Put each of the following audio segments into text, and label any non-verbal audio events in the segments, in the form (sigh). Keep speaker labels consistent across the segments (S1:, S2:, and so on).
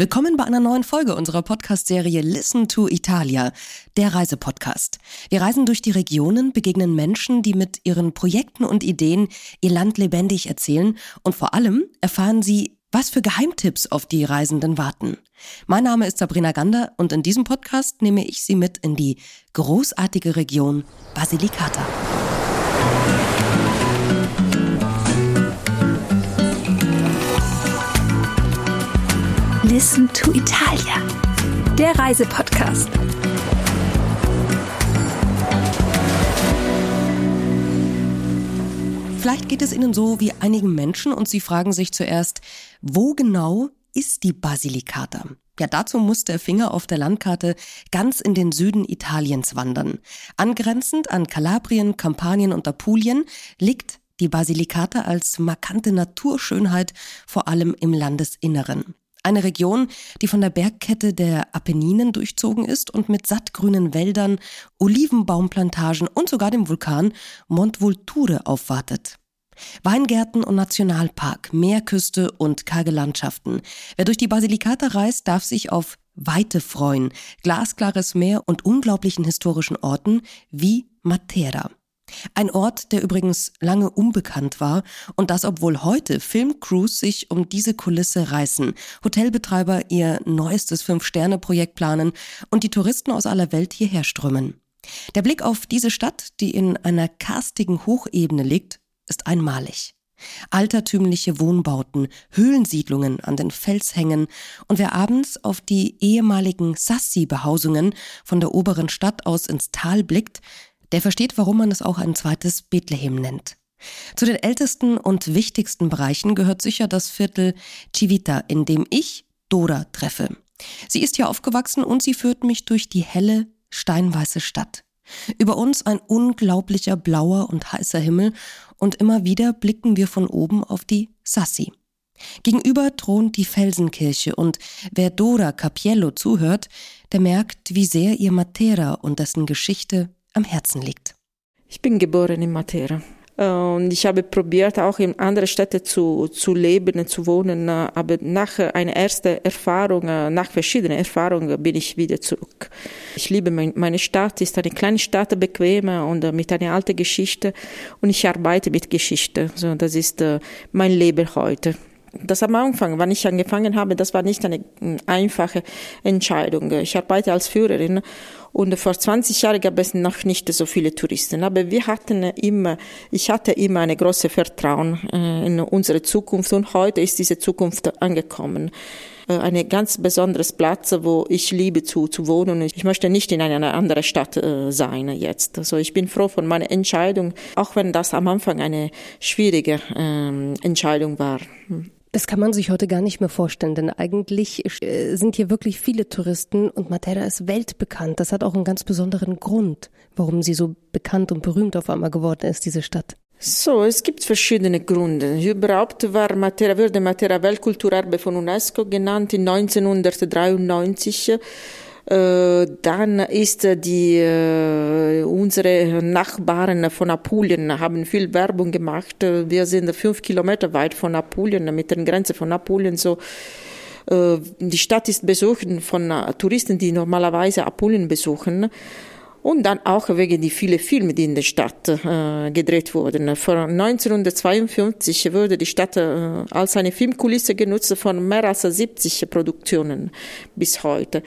S1: Willkommen bei einer neuen Folge unserer Podcast-Serie Listen to Italia, der Reisepodcast. Wir reisen durch die Regionen, begegnen Menschen, die mit ihren Projekten und Ideen ihr Land lebendig erzählen und vor allem erfahren sie, was für Geheimtipps auf die Reisenden warten. Mein Name ist Sabrina Gander und in diesem Podcast nehme ich Sie mit in die großartige Region Basilicata.
S2: Listen to Italia, der Reisepodcast.
S1: Vielleicht geht es Ihnen so wie einigen Menschen und Sie fragen sich zuerst, wo genau ist die Basilicata? Ja, dazu muss der Finger auf der Landkarte ganz in den Süden Italiens wandern. Angrenzend an Kalabrien, Kampanien und Apulien liegt die Basilicata als markante Naturschönheit vor allem im Landesinneren. Eine Region, die von der Bergkette der Apenninen durchzogen ist und mit sattgrünen Wäldern, Olivenbaumplantagen und sogar dem Vulkan Mont Vulture aufwartet. Weingärten und Nationalpark, Meerküste und karge Landschaften. Wer durch die Basilikata reist, darf sich auf Weite freuen, glasklares Meer und unglaublichen historischen Orten wie Matera. Ein Ort, der übrigens lange unbekannt war und das, obwohl heute Filmcrews sich um diese Kulisse reißen, Hotelbetreiber ihr neuestes Fünf-Sterne-Projekt planen und die Touristen aus aller Welt hierher strömen. Der Blick auf diese Stadt, die in einer karstigen Hochebene liegt, ist einmalig. Altertümliche Wohnbauten, Höhlensiedlungen an den Felshängen und wer abends auf die ehemaligen Sassi-Behausungen von der oberen Stadt aus ins Tal blickt, der versteht, warum man es auch ein zweites Bethlehem nennt. Zu den ältesten und wichtigsten Bereichen gehört sicher das Viertel Civita, in dem ich Dora treffe. Sie ist hier aufgewachsen und sie führt mich durch die helle, steinweiße Stadt. Über uns ein unglaublicher blauer und heißer Himmel und immer wieder blicken wir von oben auf die Sassi. Gegenüber thront die Felsenkirche und wer Dora Capiello zuhört, der merkt, wie sehr ihr Matera und dessen Geschichte am Herzen liegt.
S3: Ich bin geboren in Matera. Äh, und ich habe probiert, auch in andere Städte zu, zu leben, zu wohnen. Äh, aber nach einer ersten Erfahrung, äh, nach verschiedenen Erfahrungen bin ich wieder zurück. Ich liebe meine Stadt, ist eine kleine Stadt, bequem und mit einer alten Geschichte. Und ich arbeite mit Geschichte. So, das ist mein Leben heute. Das am Anfang, wann ich angefangen habe, das war nicht eine einfache Entscheidung. Ich arbeite als Führerin und vor 20 Jahren gab es noch nicht so viele Touristen. Aber wir hatten immer, ich hatte immer eine große Vertrauen äh, in unsere Zukunft und heute ist diese Zukunft angekommen äh, ein ganz besonderes Platz, wo ich liebe zu, zu wohnen. Ich möchte nicht in einer anderen Stadt äh, sein jetzt. Also ich bin froh von meiner Entscheidung, auch wenn das am Anfang eine schwierige ähm, Entscheidung war.
S1: Das kann man sich heute gar nicht mehr vorstellen, denn eigentlich äh, sind hier wirklich viele Touristen und Matera ist weltbekannt. Das hat auch einen ganz besonderen Grund, warum sie so bekannt und berühmt auf einmal geworden ist, diese Stadt.
S3: So, es gibt verschiedene Gründe. Überhaupt war Matera, wurde Matera Weltkulturerbe von UNESCO genannt in 1993 äh, dann ist die, äh, unsere Nachbarn von Apulien haben viel Werbung gemacht. Wir sind fünf Kilometer weit von Apulien, mit der Grenze von Apulien, so. Äh, die Stadt ist besucht von Touristen, die normalerweise Apulien besuchen. Und dann auch wegen die vielen Filme, die in der Stadt äh, gedreht wurden. Von 1952 wurde die Stadt äh, als eine Filmkulisse genutzt von mehr als 70 Produktionen bis heute.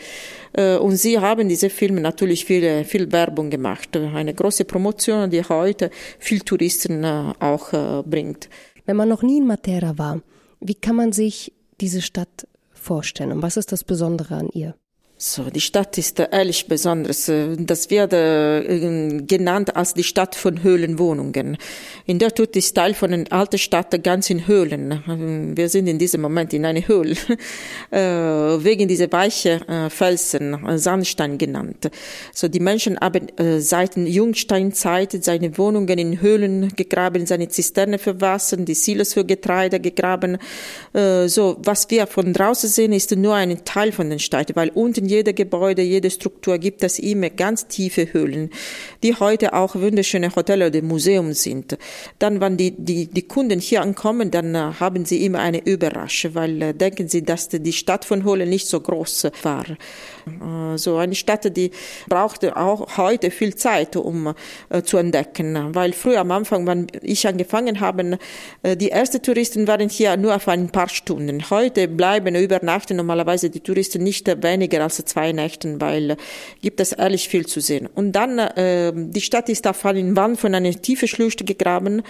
S3: Äh, und sie haben diese Filme natürlich viel, viel Werbung gemacht. Eine große Promotion, die heute viel Touristen äh, auch äh, bringt.
S1: Wenn man noch nie in Matera war, wie kann man sich diese Stadt vorstellen und was ist das Besondere an ihr?
S3: So, die Stadt ist ehrlich besonders. Das wird äh, genannt als die Stadt von Höhlenwohnungen. In der Tut ist Teil von einer alten Stadt ganz in Höhlen. Wir sind in diesem Moment in einer Höhle, (laughs) äh, wegen dieser weichen äh, Felsen, Sandstein genannt. So, die Menschen haben seit Jungsteinzeit seine Wohnungen in Höhlen gegraben, seine Zisterne für Wasser, die Silos für Getreide gegraben. So, was wir von draußen sehen, ist nur ein Teil von der Stadt, weil unten jedem Gebäude, jede Struktur gibt es immer ganz tiefe Höhlen, die heute auch wunderschöne Hotels oder Museum sind. Dann, wenn die, die, die Kunden hier ankommen, dann äh, haben sie immer eine Überraschung, weil äh, denken sie, dass die Stadt von Höhlen nicht so groß war. Äh, so eine Stadt, die brauchte auch heute viel Zeit, um äh, zu entdecken, weil früher am Anfang, wenn ich angefangen habe, äh, die ersten Touristen waren hier nur auf ein paar Stunden. Heute bleiben übernachten normalerweise die Touristen nicht weniger als zwei Nächten, weil gibt es ehrlich viel zu sehen. Und dann, die Stadt ist auf einen Wand von einer tiefen Schlucht gegraben.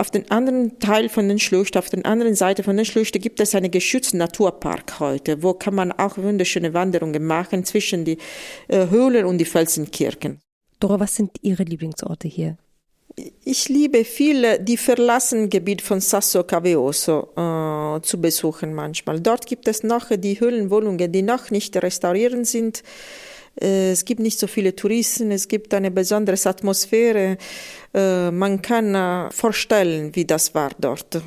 S3: Auf den anderen Teil von den Schlucht, auf der anderen Seite von den Schlucht gibt es einen geschützten Naturpark heute, wo kann man auch wunderschöne Wanderungen machen zwischen die äh, Höhlen und die Felsenkirchen.
S1: Dora, was sind Ihre Lieblingsorte hier?
S3: Ich liebe viel die verlassenen Gebiet von Sasso Caveoso äh, zu besuchen manchmal. Dort gibt es noch die Höhlenwohnungen, die noch nicht restauriert sind. Äh, es gibt nicht so viele Touristen, es gibt eine besondere Atmosphäre. Äh, man kann äh, vorstellen, wie das war dort.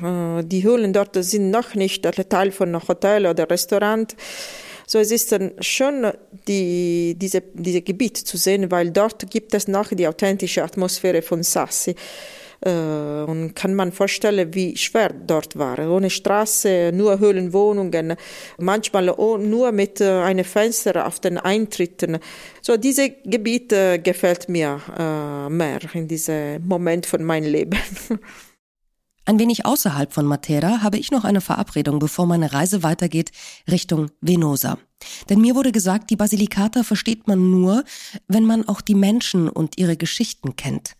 S3: Die Höhlen dort sind noch nicht Teil von einem Hotel oder Restaurant. So, es ist dann schon die, diese, diese Gebiet zu sehen, weil dort gibt es noch die authentische Atmosphäre von Sassi. Äh, und kann man vorstellen, wie schwer dort war. Ohne Straße, nur Höhlenwohnungen, manchmal nur mit äh, einem Fenster auf den Eintritten. So, diese Gebiete gefällt mir äh, mehr in diesem Moment von meinem Leben. (laughs)
S1: Ein wenig außerhalb von Matera habe ich noch eine Verabredung, bevor meine Reise weitergeht Richtung Venosa. Denn mir wurde gesagt, die Basilikata versteht man nur, wenn man auch die Menschen und ihre Geschichten kennt.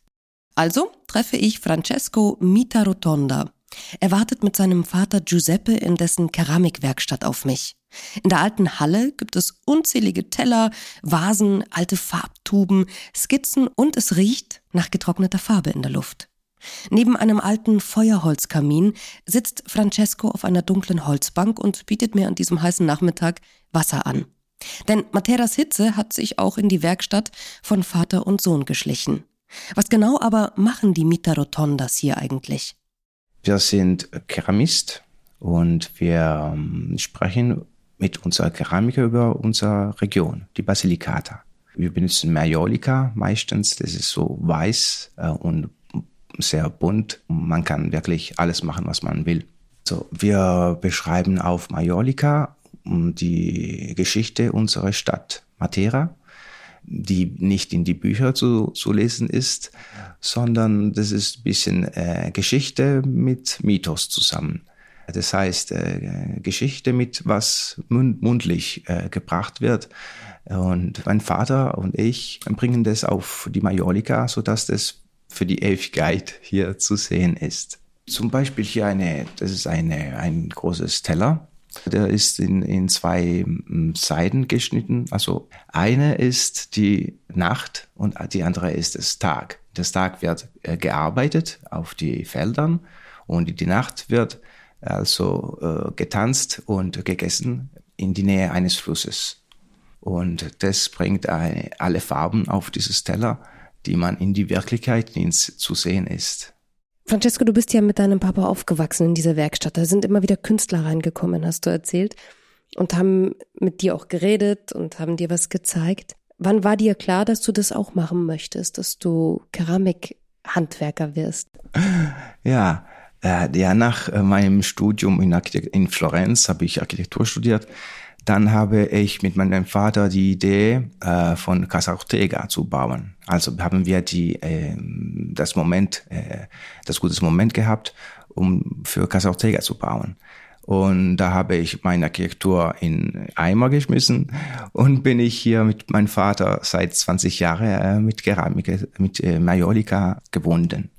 S1: Also treffe ich Francesco Mitarotonda. Er wartet mit seinem Vater Giuseppe in dessen Keramikwerkstatt auf mich. In der alten Halle gibt es unzählige Teller, Vasen, alte Farbtuben, Skizzen und es riecht nach getrockneter Farbe in der Luft. Neben einem alten Feuerholzkamin sitzt Francesco auf einer dunklen Holzbank und bietet mir an diesem heißen Nachmittag Wasser an. Denn Materas Hitze hat sich auch in die Werkstatt von Vater und Sohn geschlichen. Was genau aber machen die Mita Rotondas hier eigentlich?
S4: Wir sind Keramist und wir ähm, sprechen mit unserer Keramiker über unsere Region, die Basilicata. Wir benutzen Majolika meistens, das ist so weiß äh, und sehr bunt. Man kann wirklich alles machen, was man will. So, wir beschreiben auf Majolika die Geschichte unserer Stadt Matera die nicht in die Bücher zu, zu lesen ist, sondern das ist ein bisschen äh, Geschichte mit Mythos zusammen. Das heißt, äh, Geschichte mit was mund mundlich äh, gebracht wird. Und mein Vater und ich bringen das auf die Majolika, sodass das für die Ewigkeit hier zu sehen ist. Zum Beispiel hier eine, das ist eine, ein großes Teller der ist in, in zwei mm, Seiten geschnitten. Also eine ist die Nacht und die andere ist das Tag. Das Tag wird äh, gearbeitet auf die Feldern und die Nacht wird also äh, getanzt und gegessen in die Nähe eines Flusses. Und das bringt alle Farben auf dieses Teller, die man in die Wirklichkeit zu sehen ist.
S1: Francesco, du bist ja mit deinem Papa aufgewachsen in dieser Werkstatt. Da sind immer wieder Künstler reingekommen, hast du erzählt, und haben mit dir auch geredet und haben dir was gezeigt. Wann war dir klar, dass du das auch machen möchtest, dass du Keramikhandwerker wirst?
S4: Ja, äh, ja, nach äh, meinem Studium in, in Florenz habe ich Architektur studiert dann habe ich mit meinem Vater die Idee äh, von Casa Ortega zu bauen. Also haben wir die äh, das Moment, äh, das gutes Moment gehabt, um für Casa Ortega zu bauen. Und da habe ich meine Architektur in Eimer geschmissen und bin ich hier mit meinem Vater seit 20 Jahren äh, mit Keramik, mit äh, Majolika gebunden.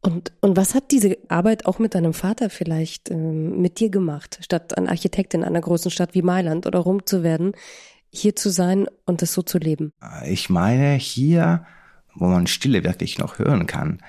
S1: Und, und was hat diese Arbeit auch mit deinem Vater vielleicht ähm, mit dir gemacht, statt ein Architekt in einer großen Stadt wie Mailand oder Rom zu werden, hier zu sein und es so zu leben?
S4: Ich meine, hier, wo man Stille wirklich noch hören kann,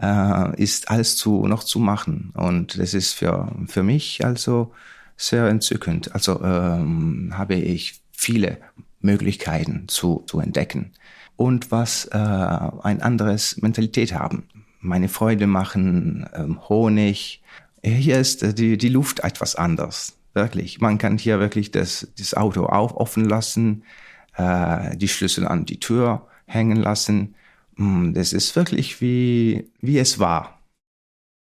S4: äh, ist alles zu, noch zu machen. Und das ist für, für mich also sehr entzückend. Also ähm, habe ich viele Möglichkeiten zu, zu entdecken und was äh, ein anderes Mentalität haben meine Freunde machen ähm, Honig. Hier ist äh, die, die Luft etwas anders. Wirklich. Man kann hier wirklich das, das Auto auch offen lassen. äh, die Schlüssel an die Tür hängen lassen. Mm, das ist wirklich wie, wie es war.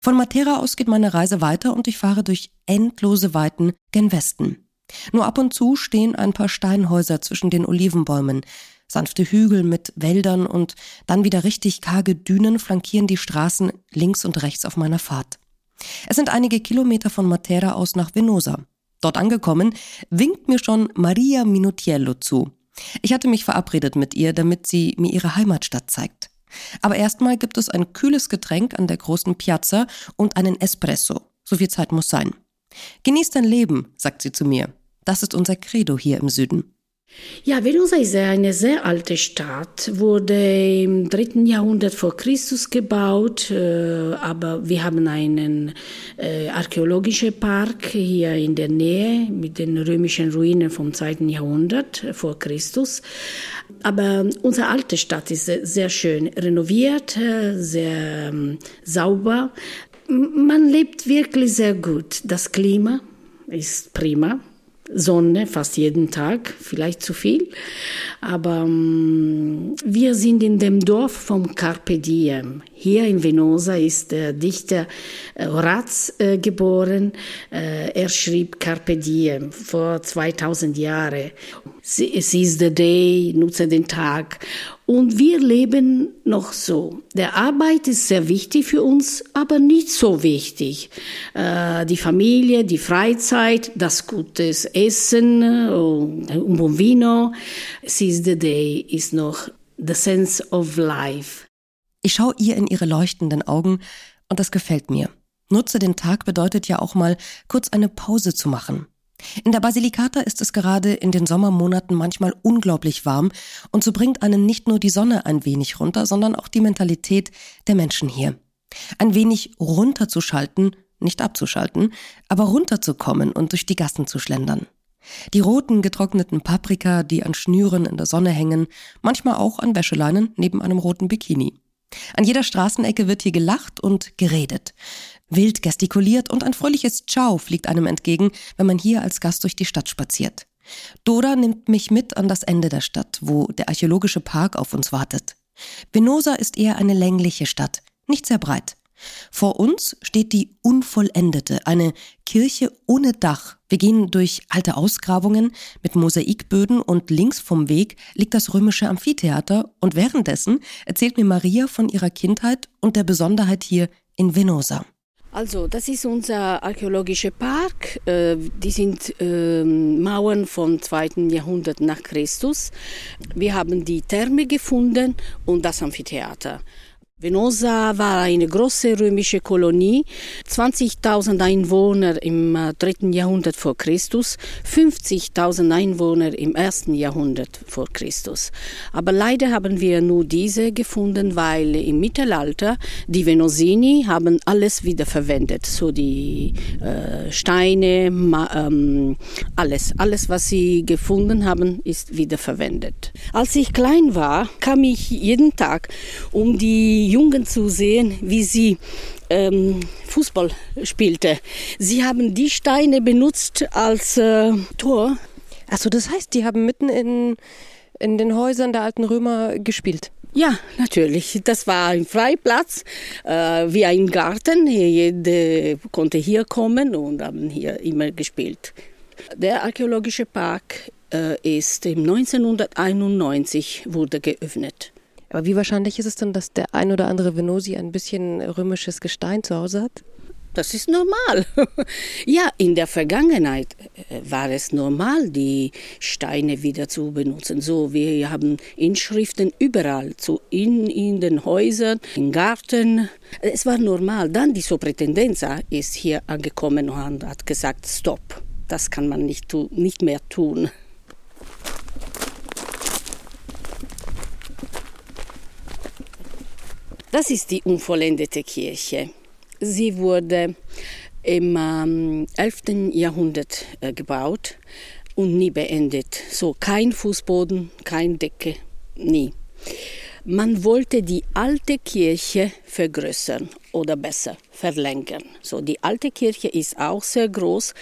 S1: Von Matera aus geht meine Reise weiter und ich fahre durch endlose Weiten gen Westen. Nur ab und zu stehen ein paar Steinhäuser zwischen den Olivenbäumen. Sanfte Hügel mit Wäldern und dann wieder richtig karge Dünen flankieren die Straßen links und rechts auf meiner Fahrt. Es sind einige Kilometer von Matera aus nach Venosa. Dort angekommen, winkt mir schon Maria Minutiello zu. Ich hatte mich verabredet mit ihr, damit sie mir ihre Heimatstadt zeigt. Aber erstmal gibt es ein kühles Getränk an der großen Piazza und einen Espresso. So viel Zeit muss sein. Genieß dein Leben, sagt sie zu mir. Das ist unser Credo hier im Süden.
S5: Ja, Venusa ist eine sehr alte Stadt, wurde im dritten Jahrhundert vor Christus gebaut, äh, aber wir haben einen äh, archäologischen Park hier in der Nähe mit den römischen Ruinen vom zweiten Jahrhundert vor Christus. Aber unsere alte Stadt ist sehr schön renoviert, äh, sehr ähm, sauber. Man lebt wirklich sehr gut. Das Klima ist prima. Sonne fast jeden Tag, vielleicht zu viel. Aber ähm, wir sind in dem Dorf vom Carpe Diem. Hier in Venosa ist der Dichter äh, Horaz äh, geboren. Äh, er schrieb Carpe Diem vor 2000 Jahren. Es ist the day, nutze den Tag. Und wir leben noch so. Der Arbeit ist sehr wichtig für uns, aber nicht so wichtig. Äh, die Familie, die Freizeit, das gute Essen, un buon vino. Seize the day ist noch the sense of life.
S1: Ich schaue ihr in ihre leuchtenden Augen und das gefällt mir. Nutze den Tag bedeutet ja auch mal kurz eine Pause zu machen. In der Basilikata ist es gerade in den Sommermonaten manchmal unglaublich warm und so bringt einen nicht nur die Sonne ein wenig runter, sondern auch die Mentalität der Menschen hier. Ein wenig runterzuschalten, nicht abzuschalten, aber runterzukommen und durch die Gassen zu schlendern. Die roten getrockneten Paprika, die an Schnüren in der Sonne hängen, manchmal auch an Wäscheleinen neben einem roten Bikini. An jeder Straßenecke wird hier gelacht und geredet. Wild gestikuliert und ein fröhliches Ciao fliegt einem entgegen, wenn man hier als Gast durch die Stadt spaziert. Dora nimmt mich mit an das Ende der Stadt, wo der archäologische Park auf uns wartet. Venosa ist eher eine längliche Stadt, nicht sehr breit. Vor uns steht die Unvollendete, eine Kirche ohne Dach. Wir gehen durch alte Ausgrabungen mit Mosaikböden und links vom Weg liegt das römische Amphitheater und währenddessen erzählt mir Maria von ihrer Kindheit und der Besonderheit hier in Venosa.
S5: Also, das ist unser archäologischer Park. Äh, die sind ähm, Mauern vom zweiten Jahrhundert nach Christus. Wir haben die Therme gefunden und das Amphitheater. Venosa war eine große römische Kolonie, 20.000 Einwohner im äh, dritten Jahrhundert vor Christus, 50.000 Einwohner im ersten Jahrhundert vor Christus. Aber leider haben wir nur diese gefunden, weil im Mittelalter die Venosini haben alles wiederverwendet, so die äh, Steine, ähm, alles, alles, was sie gefunden haben, ist wiederverwendet. Als ich klein war, kam ich jeden Tag um die Jungen zu sehen, wie sie ähm, Fußball spielte. Sie haben die Steine benutzt als äh, Tor.
S1: Achso, das heißt, die haben mitten in, in den Häusern der alten Römer gespielt.
S5: Ja, natürlich. Das war ein Freiplatz, äh, wie ein Garten. Jeder konnte hier kommen und haben hier immer gespielt. Der archäologische Park äh, ist im 1991 wurde geöffnet.
S1: Aber wie wahrscheinlich ist es denn, dass der ein oder andere Venosi ein bisschen römisches Gestein zu Hause hat?
S5: Das ist normal. (laughs) ja, in der Vergangenheit äh, war es normal, die Steine wieder zu benutzen. So, wir haben Inschriften überall, zu in, in den Häusern, im Garten. Es war normal. Dann die Soprintendenza ist hier angekommen und hat gesagt, stopp, das kann man nicht, nicht mehr tun. Das ist die unvollendete Kirche. Sie wurde im ähm, 11. Jahrhundert äh, gebaut und nie beendet. So kein Fußboden, keine Decke, nie. Man wollte die alte Kirche vergrößern oder besser verlängern. So die alte Kirche ist auch sehr groß,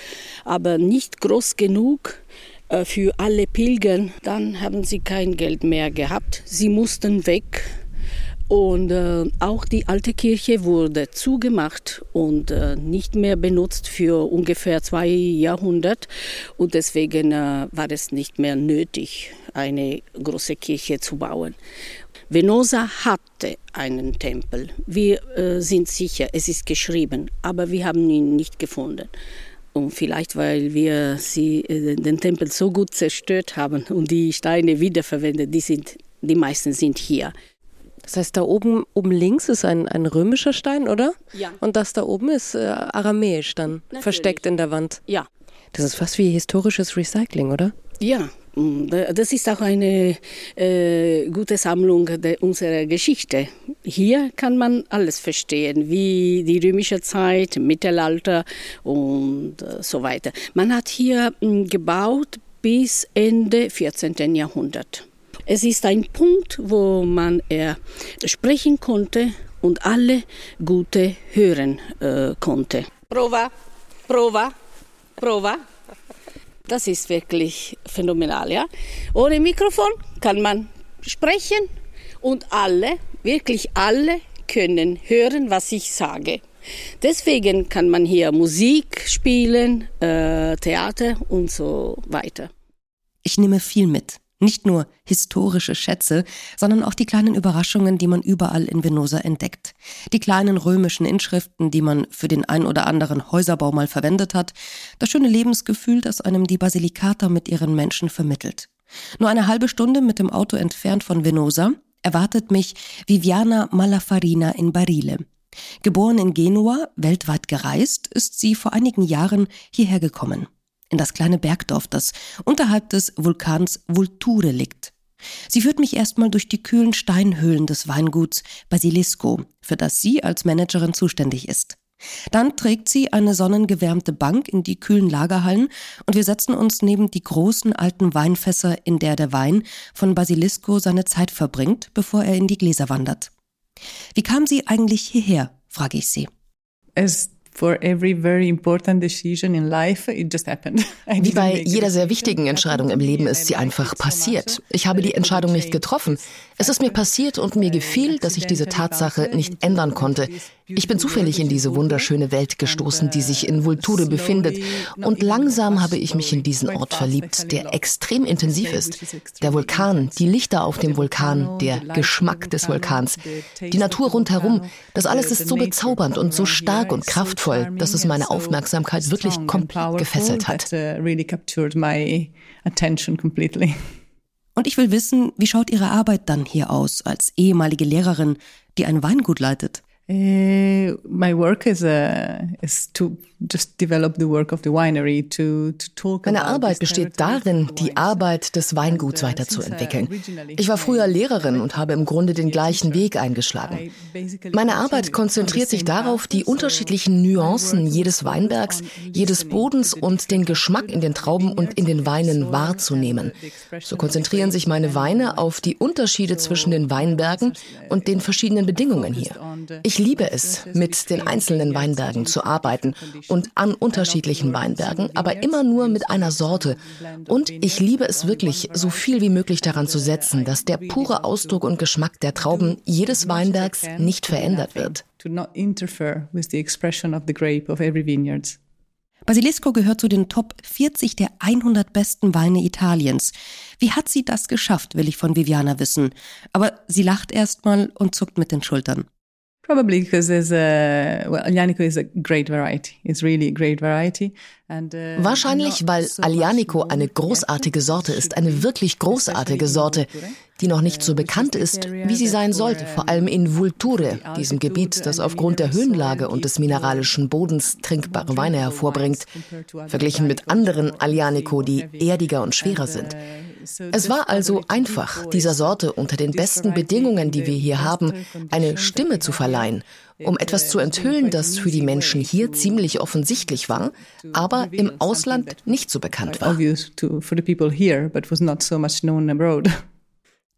S5: aber nicht groß genug, äh, für alle Pilger. Dann haben sie kein Geld mehr gehabt. Sie mussten weg. Und äh, auch die alte Kirche wurde zugemacht und äh, nicht mehr benutzt für ungefähr zwei Jahrhunderte. Und deswegen äh, war es nicht mehr nötig, eine große Kirche zu bauen. Venosa hatte einen Tempel. Wir äh, sind sicher, es ist geschrieben, aber wir haben ihn nicht gefunden. Und vielleicht, weil wir sie, äh, den Tempel so gut zerstört haben und die Steine wiederverwendet, die, sind, die meisten sind hier.
S1: Das heißt, da oben, oben links ist ein, ein römischer Stein, oder?
S5: Ja.
S1: Und das da oben ist äh, aramäisch dann,
S5: Natürlich.
S1: versteckt in der Wand.
S5: Ja,
S1: Das ist fast wie historisches Recycling, oder?
S5: ja. mm, Das ist auch eine äh, gute Sammlung unserer Geschichte. Hier kann man alles verstehen, wie die römische Zeit, Mittelalter und äh, so weiter. Man hat hier mm, gebaut bis Ende 14. Jahrhundert. Es ist ein Punkt, wo man eher sprechen konnte und alle Gute hören äh, konnte. Prova, Prova, Prova. Das ist wirklich phänomenal, ja. Ohne Mikrofon kann man sprechen und alle, wirklich alle können hören, was ich sage. Deswegen kann man hier Musik spielen, äh, Theater und so weiter.
S1: Ich nehme viel mit. Nicht nur historische Schätze, sondern auch die kleinen Überraschungen, die man überall in Venosa entdeckt. Die kleinen römischen Inschriften, die man für den ein oder anderen Häuserbau mal verwendet hat. Das schöne Lebensgefühl, das einem die Basilikata mit ihren Menschen vermittelt. Nur eine halbe Stunde mit dem Auto entfernt von Venosa erwartet mich Viviana Malafarina in Barile. Geboren in Genua, weltweit gereist, ist sie vor einigen Jahren hierher gekommen in das kleine Bergdorf, das unterhalb des Vulkans Vulture liegt. Sie führt mich erstmal durch die kühlen Steinhöhlen des Weinguts Basilisco, für das sie als Managerin zuständig ist. Dann trägt sie eine sonnengewärmte Bank in die kühlen Lagerhallen und wir setzen uns neben die großen alten Weinfässer, in der der Wein von Basilisco seine Zeit verbringt, bevor er in die Gläser wandert. Wie kam sie eigentlich hierher? frage ich sie.
S6: As for every very important decision in life, it just happened. (laughs)
S7: Wie bei jeder sehr wichtigen Entscheidung im Leben ist sie einfach passiert. Ich habe die Entscheidung nicht getroffen. Es ist mir passiert und mir gefiel, dass ich diese Tatsache nicht ändern konnte. Ich bin zufällig in diese wunderschöne Welt gestoßen, die sich in Vulture befindet. Und langsam habe ich mich in diesen Ort verliebt, der extrem intensiv ist. Der Vulkan, die Lichter auf dem Vulkan, der Geschmack des Vulkans, die Natur rundherum, das alles ist so bezaubernd und so stark und kraftvoll, dass es meine Aufmerksamkeit wirklich komplett gefesselt hat.
S6: Uh.
S1: Und ich will wissen, wie schaut Ihre Arbeit dann hier aus, als ehemalige Lehrerin, die ein Weingut leitet?
S6: Uh, my work is, uh, is to just develop the work of the winery, to, to talk
S7: Meine Arbeit besteht darin, die. Arbeit des Weinguts
S6: uh,
S7: weiterzuentwickeln.
S6: uh,
S7: Ich war früher Lehrerin und habe im Grunde den gleichen Weg eingeschlagen. Meine Arbeit konzentriert sich darauf, die unterschiedlichen Nuancen jedes Weinbergs, jedes Bodens und den Geschmack in den Trauben und in den Weinen wahrzunehmen. So konzentrieren sich meine Weine auf die Unterschiede zwischen den Weinbergen und den verschiedenen Bedingungen hier. Ich liebe es, mit den einzelnen Weinbergen zu arbeiten und an unterschiedlichen Weinbergen, aber immer nur mit einer Sorte. Und ich liebe es wirklich, so viel wie möglich daran zu setzen, dass der pure Ausdruck und Geschmack der Trauben jedes Weinbergs nicht verändert wird.
S6: To not interfere with the expression of the grape of every vineyard.
S1: Basilisco gehört zu den Top 40 der 100 besten Weine Italiens. Wie hat sie das geschafft, will ich von Viviana wissen. Aber sie lacht erstmal und zuckt mit den Schultern.
S6: Probably because there's a well, Aglianico is a great variety. It's really a great variety. And, uh,
S7: Wahrscheinlich, weil Aglianico eine großartige Sorte ist, eine wirklich großartige Sorte, die noch nicht so
S6: uh,
S7: bekannt ist, wie sie sein sollte, vor allem in Vulture, diesem Gebiet, das aufgrund der Höhenlage und des mineralischen Bodens trinkbare Weine hervorbringt, verglichen mit anderen
S6: or
S7: Aglianico, die erdiger und schwerer
S6: And, uh,
S7: sind.
S6: So
S7: Es war also einfach, dieser Sorte unter den besten Bedingungen,
S6: in
S7: die wir hier haben, eine Stimme zu verleihen, um etwas zu enthüllen, das für die Menschen hier ziemlich offensichtlich war, aber im Ausland nicht so bekannt war.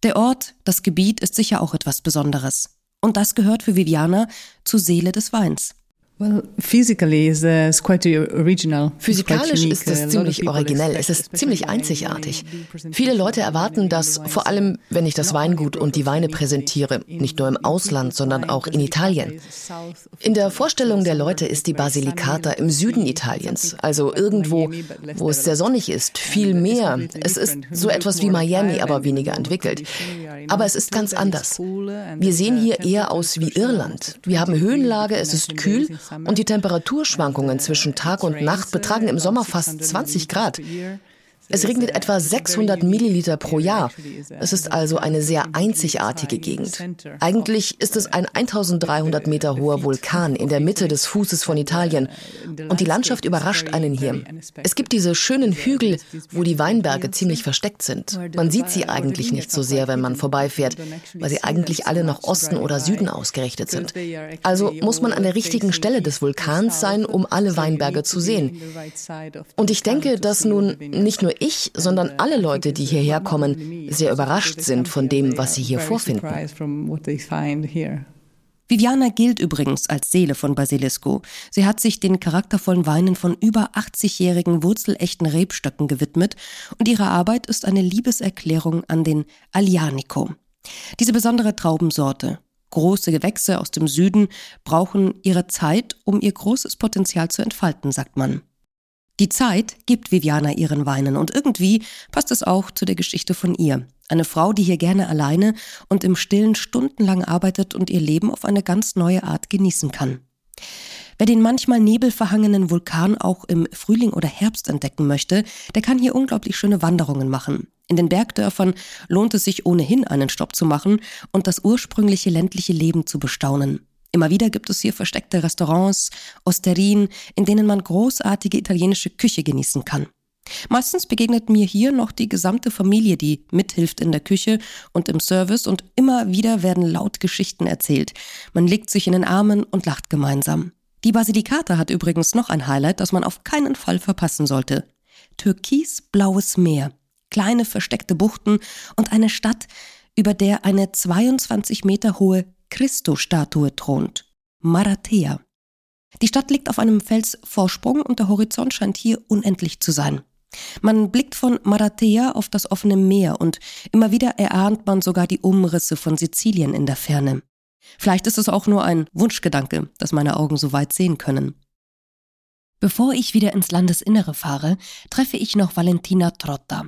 S1: Der Ort, das Gebiet ist sicher auch etwas Besonderes. Und das gehört für Viviana zur Seele des Weins.
S6: Uh, Physikalisch
S7: ist es ziemlich originell. Es ist ziemlich einzigartig. Viele Leute erwarten das, vor allem wenn ich das Weingut und die Weine präsentiere, nicht nur im Ausland, sondern auch in Italien. In der Vorstellung der Leute ist die Basilicata im Süden Italiens, also irgendwo, wo es sehr sonnig ist, viel mehr. Es ist so etwas wie Miami, aber weniger entwickelt. Aber es ist ganz anders. Wir sehen hier eher aus wie Irland. Wir haben Höhenlage, es ist kühl und die Temperaturschwankungen zwischen Tag und Nacht betragen im Sommer fast 20 Grad. Es regnet etwa 600 Milliliter pro Jahr. Es ist also eine sehr einzigartige Gegend. Eigentlich ist es ein 1300 Meter hoher Vulkan in der Mitte des Fußes von Italien. Und die Landschaft überrascht einen hier. Es gibt diese schönen Hügel, wo die Weinberge ziemlich versteckt sind. Man sieht sie eigentlich nicht so sehr, wenn man vorbeifährt, weil sie eigentlich alle nach Osten oder Süden ausgerichtet sind. Also muss man an der richtigen Stelle des Vulkans sein, um alle Weinberge zu sehen. Und ich denke, dass nun nicht nur ich, sondern alle Leute, die hierher kommen, sehr überrascht sind von dem, was sie hier vorfinden.
S1: Viviana gilt übrigens als Seele von Basilisco. Sie hat sich den charaktervollen Weinen von über 80-jährigen wurzelechten Rebstöcken gewidmet und ihre Arbeit ist eine Liebeserklärung an den Alianico. Diese besondere Traubensorte, große Gewächse aus dem Süden, brauchen ihre Zeit, um ihr großes Potenzial zu entfalten, sagt man. Die Zeit gibt Viviana ihren Weinen und irgendwie passt es auch zu der Geschichte von ihr. Eine Frau, die hier gerne alleine und im Stillen stundenlang arbeitet und ihr Leben auf eine ganz neue Art genießen kann. Wer den manchmal nebelverhangenen Vulkan auch im Frühling oder Herbst entdecken möchte, der kann hier unglaublich schöne Wanderungen machen. In den Bergdörfern lohnt es sich ohnehin einen Stopp zu machen und das ursprüngliche ländliche Leben zu bestaunen. Immer wieder gibt es hier versteckte Restaurants, Osterien, in denen man großartige italienische Küche genießen kann. Meistens begegnet mir hier noch die gesamte Familie, die mithilft in der Küche und im Service und immer wieder werden laut Geschichten erzählt. Man legt sich in den Armen und lacht gemeinsam. Die Basilicata hat übrigens noch ein Highlight, das man auf keinen Fall verpassen sollte. Türkisblaues Meer, kleine versteckte Buchten und eine Stadt, über der eine 22 Meter hohe Christo-Statue thront, Marathea. Die Stadt liegt auf einem Felsvorsprung und der Horizont scheint hier unendlich zu sein. Man blickt von Marathea auf das offene Meer und immer wieder erahnt man sogar die Umrisse von Sizilien in der Ferne. Vielleicht ist es auch nur ein Wunschgedanke, dass meine Augen so weit sehen können. Bevor ich wieder ins Landesinnere fahre, treffe ich noch Valentina Trotta.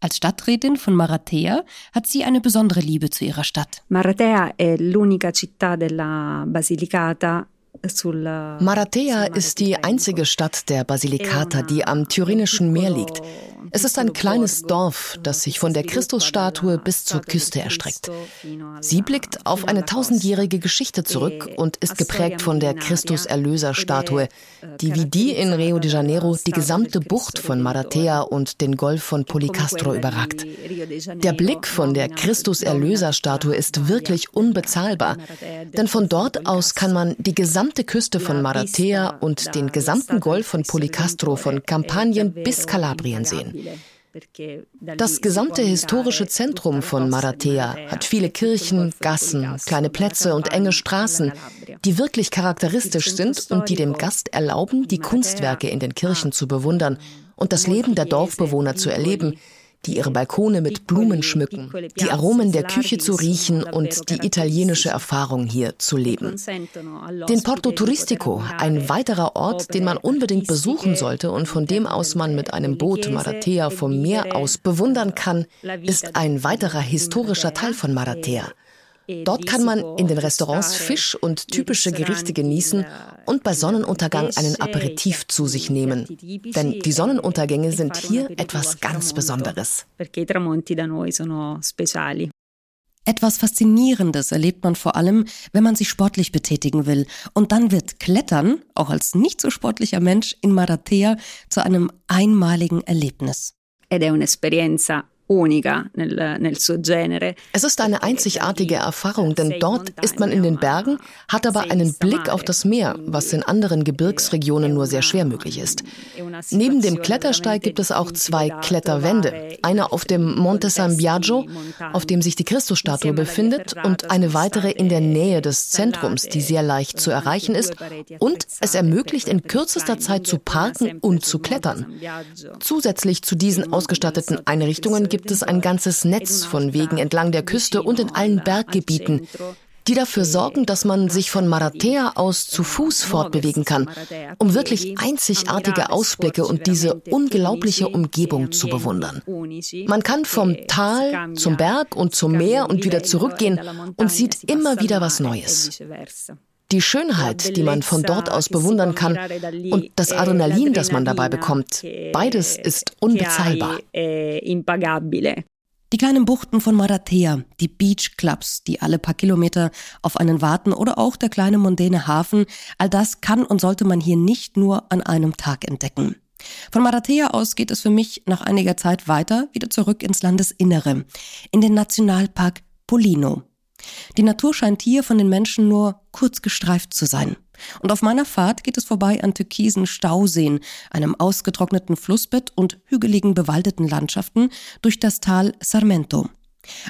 S1: Als Stadträtin von Maratea hat sie eine besondere Liebe zu ihrer Stadt.
S8: Maratea è l'unica città della Basilicata
S7: Maratea ist die einzige Stadt der Basilicata, die am Tyrrhenischen Meer liegt. Es ist ein kleines Dorf, das sich von der Christusstatue bis zur Küste erstreckt. Sie blickt auf eine tausendjährige Geschichte zurück und ist geprägt von der Christus-Erlöser-Statue, die wie die in Rio de Janeiro die gesamte Bucht von Maratea und den Golf von Policastro überragt. Der Blick von der Christus-Erlöser-Statue ist wirklich unbezahlbar, denn von dort aus kann man die gesamte Küste von Maratea und den gesamten Golf von Policastro von Kampanien bis Kalabrien sehen. Das gesamte historische Zentrum von Maratea hat viele Kirchen, Gassen, kleine Plätze und enge Straßen, die wirklich charakteristisch sind und die dem Gast erlauben, die Kunstwerke in den Kirchen zu bewundern und das Leben der Dorfbewohner zu erleben, die ihre Balkone mit Blumen schmücken, die Aromen der Küche zu riechen und die italienische Erfahrung hier zu leben. Den Porto Turistico, ein weiterer Ort, den man unbedingt besuchen sollte und von dem aus man mit einem Boot Maratea vom Meer aus bewundern kann, ist ein weiterer historischer Teil von Maratea. Dort kann man in den Restaurants Fisch und typische Gerichte genießen und bei Sonnenuntergang einen Aperitif zu sich nehmen. Denn die Sonnenuntergänge sind hier etwas ganz Besonderes.
S1: Etwas Faszinierendes erlebt man vor allem, wenn man sich sportlich betätigen will. Und dann wird Klettern, auch als nicht so sportlicher Mensch, in Maratea zu einem einmaligen Erlebnis.
S8: Ed è un'esperienza
S7: Es ist eine einzigartige Erfahrung, denn dort ist man in den Bergen, hat aber einen Blick auf das Meer, was in anderen Gebirgsregionen nur sehr schwer möglich ist. Neben dem Klettersteig gibt es auch zwei Kletterwände. Eine auf dem Monte San Biagio, auf dem sich die Christusstatue befindet, und eine weitere in der Nähe des Zentrums, die sehr leicht zu erreichen ist. Und es ermöglicht in kürzester Zeit zu parken und zu klettern. Zusätzlich zu diesen ausgestatteten Einrichtungen gibt es ein ganzes Netz von Wegen entlang der Küste und in allen Berggebieten, die dafür sorgen, dass man sich von Maratea aus zu Fuß fortbewegen kann, um wirklich einzigartige Ausblicke und diese unglaubliche Umgebung zu bewundern. Man kann vom Tal zum Berg und zum Meer und wieder zurückgehen und sieht immer wieder was Neues die Schönheit, die man von dort aus bewundern kann und das Adrenalin, das man dabei bekommt, beides ist unbezahlbar.
S1: Die kleinen Buchten von Maratea, die Beach Clubs, die alle paar Kilometer auf einen warten oder auch der kleine mondäne Hafen, all das kann und sollte man hier nicht nur an einem Tag entdecken. Von Maratea aus geht es für mich nach einiger Zeit weiter wieder zurück ins Landesinnere, in den Nationalpark Polino. Die Natur scheint hier von den Menschen nur kurz gestreift zu sein. Und auf meiner Fahrt geht es vorbei an türkisen Stauseen, einem ausgetrockneten Flussbett und hügeligen bewaldeten Landschaften durch das Tal Sarmento.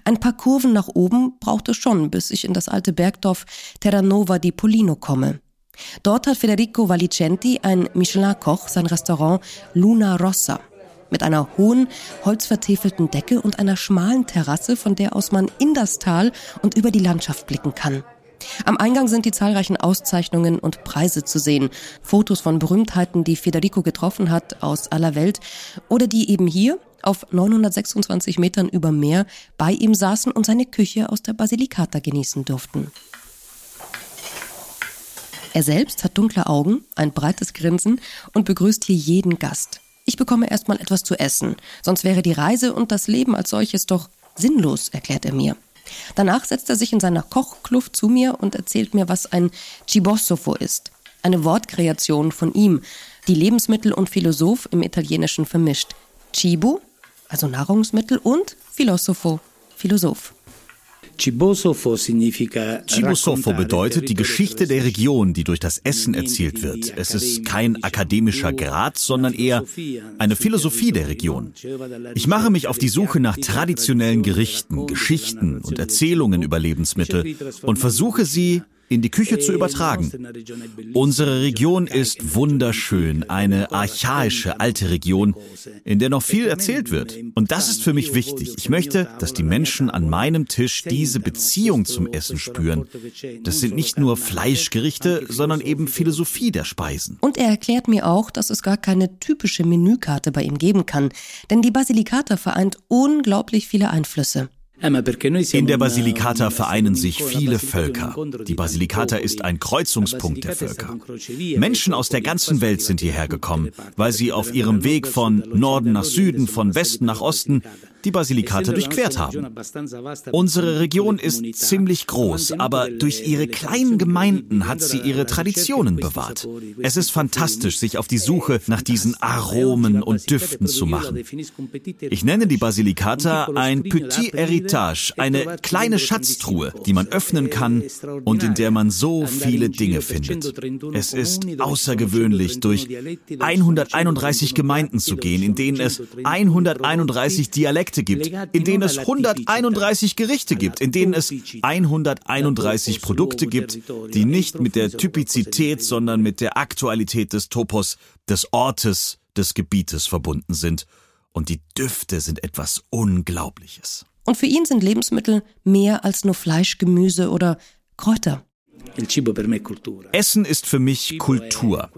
S1: Ein paar Kurven nach oben braucht es schon, bis ich in das alte Bergdorf Terranova di Polino komme. Dort hat Federico Valicenti, ein Michelin-Koch, sein Restaurant Luna Rossa mit einer hohen, holzvertäfelten Decke und einer schmalen Terrasse, von der aus man in das Tal und über die Landschaft blicken kann. Am Eingang sind die zahlreichen Auszeichnungen und Preise zu sehen. Fotos von Berühmtheiten, die Federico getroffen hat aus aller Welt oder die eben hier auf 926 Metern über Meer bei ihm saßen und seine Küche aus der Basilicata genießen durften. Er selbst hat dunkle Augen, ein breites Grinsen und begrüßt hier jeden Gast. Ich bekomme erstmal etwas zu essen, sonst wäre die Reise und das Leben als solches doch sinnlos, erklärt er mir. Danach setzt er sich in seiner Kochkluft zu mir und erzählt mir, was ein Cibossofo ist. Eine Wortkreation von ihm, die Lebensmittel und Philosoph im Italienischen vermischt. Cibo, also Nahrungsmittel, und Filosofo, Philosoph.
S9: Cibosofo bedeutet die Geschichte der Region, die durch das Essen erzählt wird. Es ist kein akademischer Grad, sondern eher eine Philosophie der Region. Ich mache mich auf die Suche nach traditionellen Gerichten, Geschichten und Erzählungen über Lebensmittel und versuche sie in die Küche zu übertragen. Unsere Region ist wunderschön, eine archaische alte Region, in der noch viel erzählt wird. Und das ist für mich wichtig. Ich möchte, dass die Menschen an meinem Tisch diese Beziehung zum Essen spüren. Das sind nicht nur Fleischgerichte, sondern eben Philosophie der Speisen.
S1: Und er erklärt mir auch, dass es gar keine typische Menükarte bei ihm geben kann, denn die Basilicata vereint unglaublich viele Einflüsse.
S9: In der Basilicata vereinen sich viele Völker. Die Basilicata ist ein Kreuzungspunkt der Völker. Menschen aus der ganzen Welt sind hierher gekommen, weil sie auf ihrem Weg von Norden nach Süden, von Westen nach Osten die Basilikata durchquert haben. Unsere Region ist ziemlich groß, aber durch ihre kleinen Gemeinden hat sie ihre Traditionen bewahrt. Es ist fantastisch, sich auf die Suche nach diesen Aromen und Düften zu machen. Ich nenne die Basilikata ein Petit Heritage, eine kleine Schatztruhe, die man öffnen kann und in der man so viele Dinge findet. Es ist außergewöhnlich, durch 131 Gemeinden zu gehen, in denen es 131 Dialekte Projekte gibt, in denen es 131 Gerichte gibt, in denen es 131 Produkte gibt, die nicht mit der Typizität, sondern mit der Aktualität des Topos, des Ortes, des Gebietes verbunden sind. Und die Düfte sind etwas Unglaubliches.
S1: Und für ihn sind Lebensmittel mehr als nur Fleisch, Gemüse oder Kräuter.
S9: Essen ist für mich Kultur.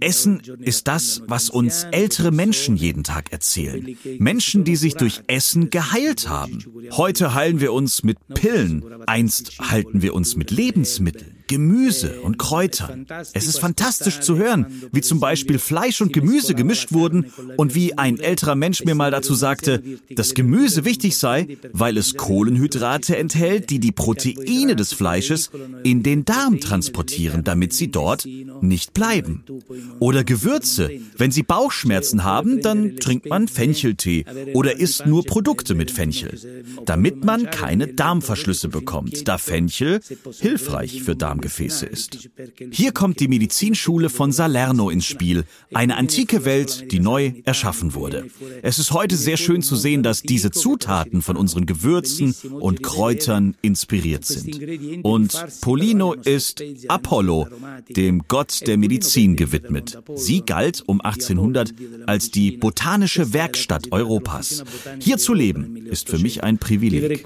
S9: Essen ist das, was uns ältere Menschen jeden Tag erzählen. Menschen, die sich durch Essen geheilt haben. Heute heilen wir uns mit Pillen, einst halten wir uns mit Lebensmitteln. Gemüse und Kräutern. Es ist fantastisch zu hören, wie zum Beispiel Fleisch und Gemüse gemischt wurden und wie ein älterer Mensch mir mal dazu sagte, dass Gemüse wichtig sei, weil es Kohlenhydrate enthält, die die Proteine des Fleisches in den Darm transportieren, damit sie dort nicht bleiben. Oder Gewürze. Wenn Sie Bauchschmerzen haben, dann trinkt man Fencheltee oder isst nur Produkte mit Fenchel, damit man keine Darmverschlüsse bekommt, da Fenchel hilfreich für Darmgefäße ist. Hier kommt die Medizinschule von Salerno ins Spiel, eine antike Welt, die neu erschaffen wurde. Es ist heute sehr schön zu sehen, dass diese Zutaten von unseren Gewürzen und Kräutern inspiriert sind. Und Polino ist Apollo, dem Gott der Medizin gewidmet. Sie galt um 1800 als die botanische Werkstatt Europas. Hier zu leben ist für mich ein Privileg.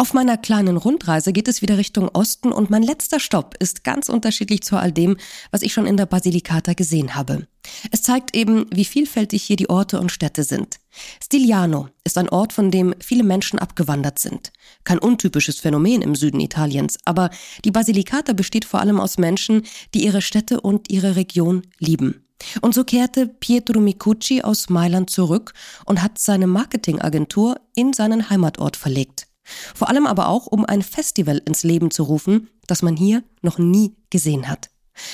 S1: Auf meiner kleinen Rundreise geht es wieder Richtung Osten und mein letzter Stopp ist ganz unterschiedlich zu all dem, was ich schon in der Basilicata gesehen habe. Es zeigt eben, wie vielfältig hier die Orte und Städte sind. Stigliano ist ein Ort, von dem viele Menschen abgewandert sind. Kein untypisches Phänomen im Süden Italiens, aber die Basilicata besteht vor allem aus Menschen, die ihre Städte und ihre Region lieben. Und so kehrte Pietro Micucci aus Mailand zurück und hat seine Marketingagentur in seinen Heimatort verlegt. Vor allem aber auch, um ein Festival ins Leben zu rufen, das man hier noch nie gesehen hat.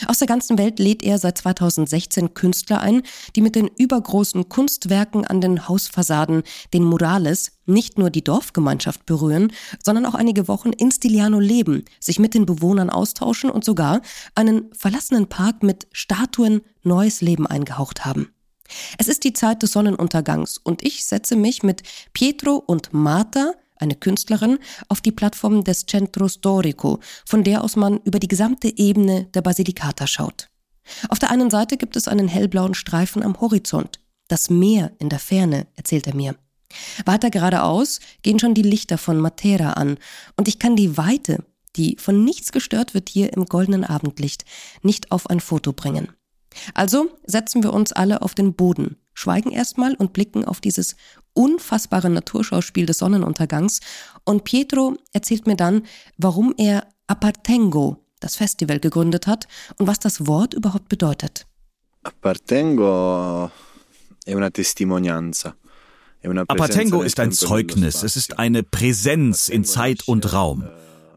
S1: Aus der ganzen Welt lädt er seit 2016 Künstler ein, die mit den übergroßen Kunstwerken an den Hausfassaden, den Murales, nicht nur die Dorfgemeinschaft berühren, sondern auch einige Wochen in Stiliano leben, sich mit den Bewohnern austauschen und sogar einen verlassenen Park mit Statuen neues Leben eingehaucht haben. Es ist die Zeit des Sonnenuntergangs und ich setze mich mit Pietro und Marta eine Künstlerin, auf die Plattform des Centro Storico, von der aus man über die gesamte Ebene der Basilicata schaut. Auf der einen Seite gibt es einen hellblauen Streifen am Horizont. Das Meer in der Ferne, erzählt er mir. Weiter geradeaus gehen schon die Lichter von Matera an und ich kann die Weite, die von nichts gestört wird hier im goldenen Abendlicht, nicht auf ein Foto bringen. Also setzen wir uns alle auf den Boden, schweigen erstmal und blicken auf dieses unfassbare Naturschauspiel des Sonnenuntergangs. Und Pietro erzählt mir dann, warum er Apartengo, das Festival, gegründet hat und was das Wort überhaupt bedeutet.
S9: Apartengo è una testimonianza. Apatengo ist ein Zeugnis, es ist eine Präsenz in Zeit und Raum.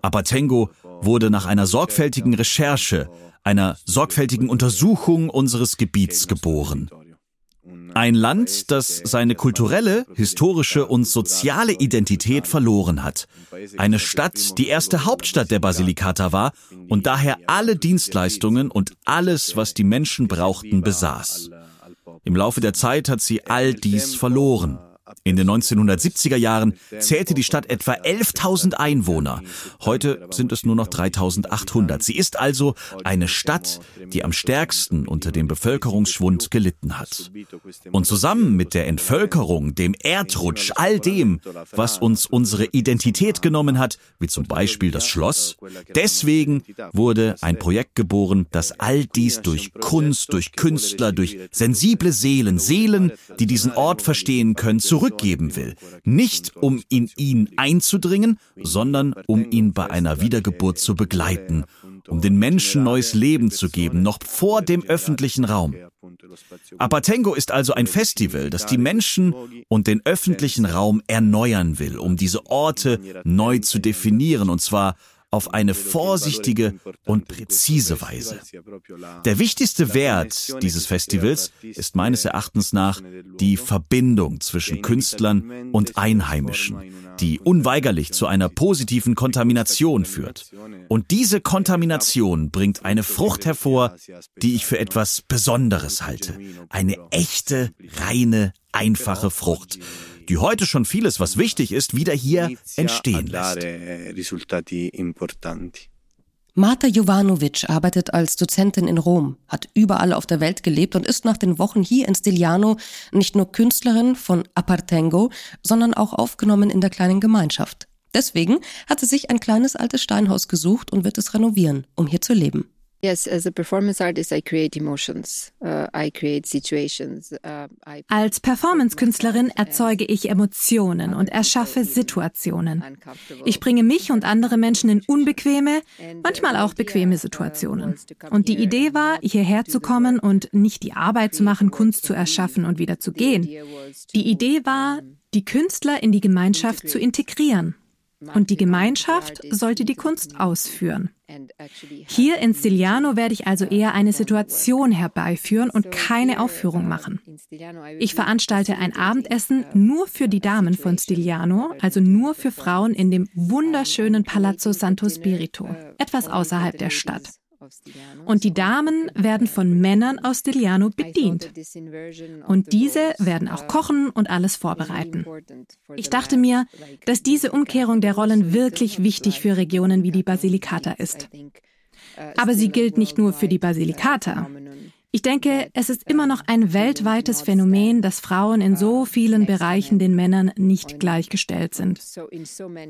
S9: Apatengo wurde nach einer sorgfältigen Recherche, einer sorgfältigen Untersuchung unseres Gebiets geboren. Ein Land, das seine kulturelle, historische und soziale Identität verloren hat. Eine Stadt, die erste Hauptstadt der Basilicata war und daher alle Dienstleistungen und alles, was die Menschen brauchten, besaß. Im Laufe der Zeit hat sie all dies verloren. In den 1970er Jahren zählte die Stadt etwa 11.000 Einwohner. Heute sind es nur noch 3.800. Sie ist also eine Stadt, die am stärksten unter dem Bevölkerungsschwund gelitten hat. Und zusammen mit der Entvölkerung, dem Erdrutsch, all dem, was uns unsere Identität genommen hat, wie zum Beispiel das Schloss, deswegen wurde ein Projekt geboren, das all dies durch Kunst, durch Künstler, durch sensible Seelen, Seelen, die diesen Ort verstehen können, zurückgeben will. Nicht um in ihn einzudringen, sondern um ihn bei einer Wiedergeburt zu begleiten, um den Menschen neues Leben zu geben, noch vor dem öffentlichen Raum. Apatengo ist also ein Festival, das die Menschen und den öffentlichen Raum erneuern will, um diese Orte neu zu definieren, und zwar auf eine vorsichtige und präzise Weise. Der wichtigste Wert dieses Festivals ist meines Erachtens nach die Verbindung zwischen Künstlern und Einheimischen, die unweigerlich zu einer positiven Kontamination führt. Und diese Kontamination bringt eine Frucht hervor, die ich für etwas Besonderes halte. Eine echte, reine, einfache Frucht die heute schon vieles, was wichtig ist, wieder hier entstehen lässt.
S1: Marta Jovanovic arbeitet als Dozentin in Rom, hat überall auf der Welt gelebt und ist nach den Wochen hier in Stigliano nicht nur Künstlerin von Apartengo, sondern auch aufgenommen in der kleinen Gemeinschaft. Deswegen hat sie sich ein kleines altes Steinhaus gesucht und wird es renovieren, um hier zu leben.
S10: Yes, as a performance artist, I create emotions. Uh, I create situations. Uh, I
S11: Als Performance-Künstlerin erzeuge ich Emotionen und erschaffe Situationen. Ich bringe mich und andere Menschen in unbequeme, manchmal auch bequeme Situationen. Und die Idee war, hierher zu kommen und nicht die Arbeit zu machen, Kunst zu erschaffen und wieder zu gehen. Die Idee war, die Künstler in die Gemeinschaft zu integrieren. Und die Gemeinschaft sollte die Kunst ausführen. Hier in Stiliano werde ich also eher eine Situation herbeiführen und keine Aufführung machen. Ich veranstalte ein Abendessen nur für die Damen von Stiliano, also nur für Frauen in dem wunderschönen Palazzo Santo Spirito, etwas außerhalb der Stadt. Und die Damen werden von Männern aus Stiliano bedient. Und diese werden auch kochen und alles vorbereiten. Ich dachte mir, dass diese Umkehrung der Rollen wirklich wichtig für Regionen wie die Basilicata ist. Aber sie gilt nicht nur für die Basilicata. Ich denke, es ist immer noch ein weltweites Phänomen, dass Frauen in so vielen Bereichen den Männern nicht gleichgestellt sind.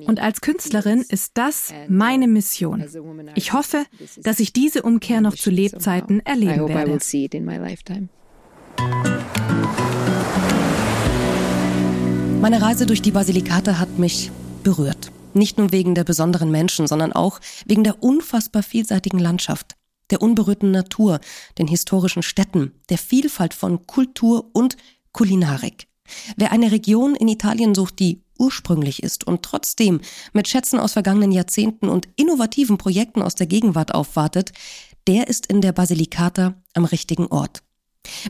S11: Und als Künstlerin ist das meine Mission. Ich hoffe, dass ich diese Umkehr noch zu Lebzeiten erleben werde.
S1: Meine Reise durch die Basilikata hat mich berührt. Nicht nur wegen der besonderen Menschen, sondern auch wegen der unfassbar vielseitigen Landschaft der unberührten Natur, den historischen Städten, der Vielfalt von Kultur und Kulinarik. Wer eine Region in Italien sucht, die ursprünglich ist und trotzdem mit Schätzen aus vergangenen Jahrzehnten und innovativen Projekten aus der Gegenwart aufwartet, der ist in der Basilicata am richtigen Ort.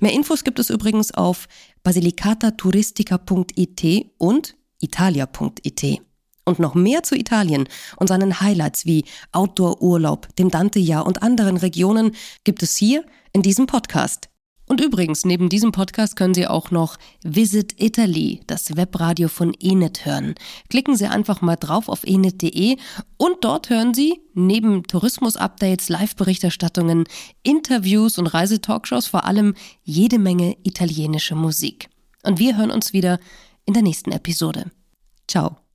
S1: Mehr Infos gibt es übrigens auf basilicataturistica.it und italia.it. Und noch mehr zu Italien und seinen Highlights wie Outdoor-Urlaub, dem Dante-Jahr und anderen Regionen gibt es hier in diesem Podcast. Und übrigens, neben diesem Podcast können Sie auch noch Visit Italy, das Webradio von Enet hören. Klicken Sie einfach mal drauf auf enet.de und dort hören Sie neben Tourismus-Updates, Live-Berichterstattungen, Interviews und Reisetalkshows vor allem jede Menge italienische Musik. Und wir hören uns wieder in der nächsten Episode. Ciao.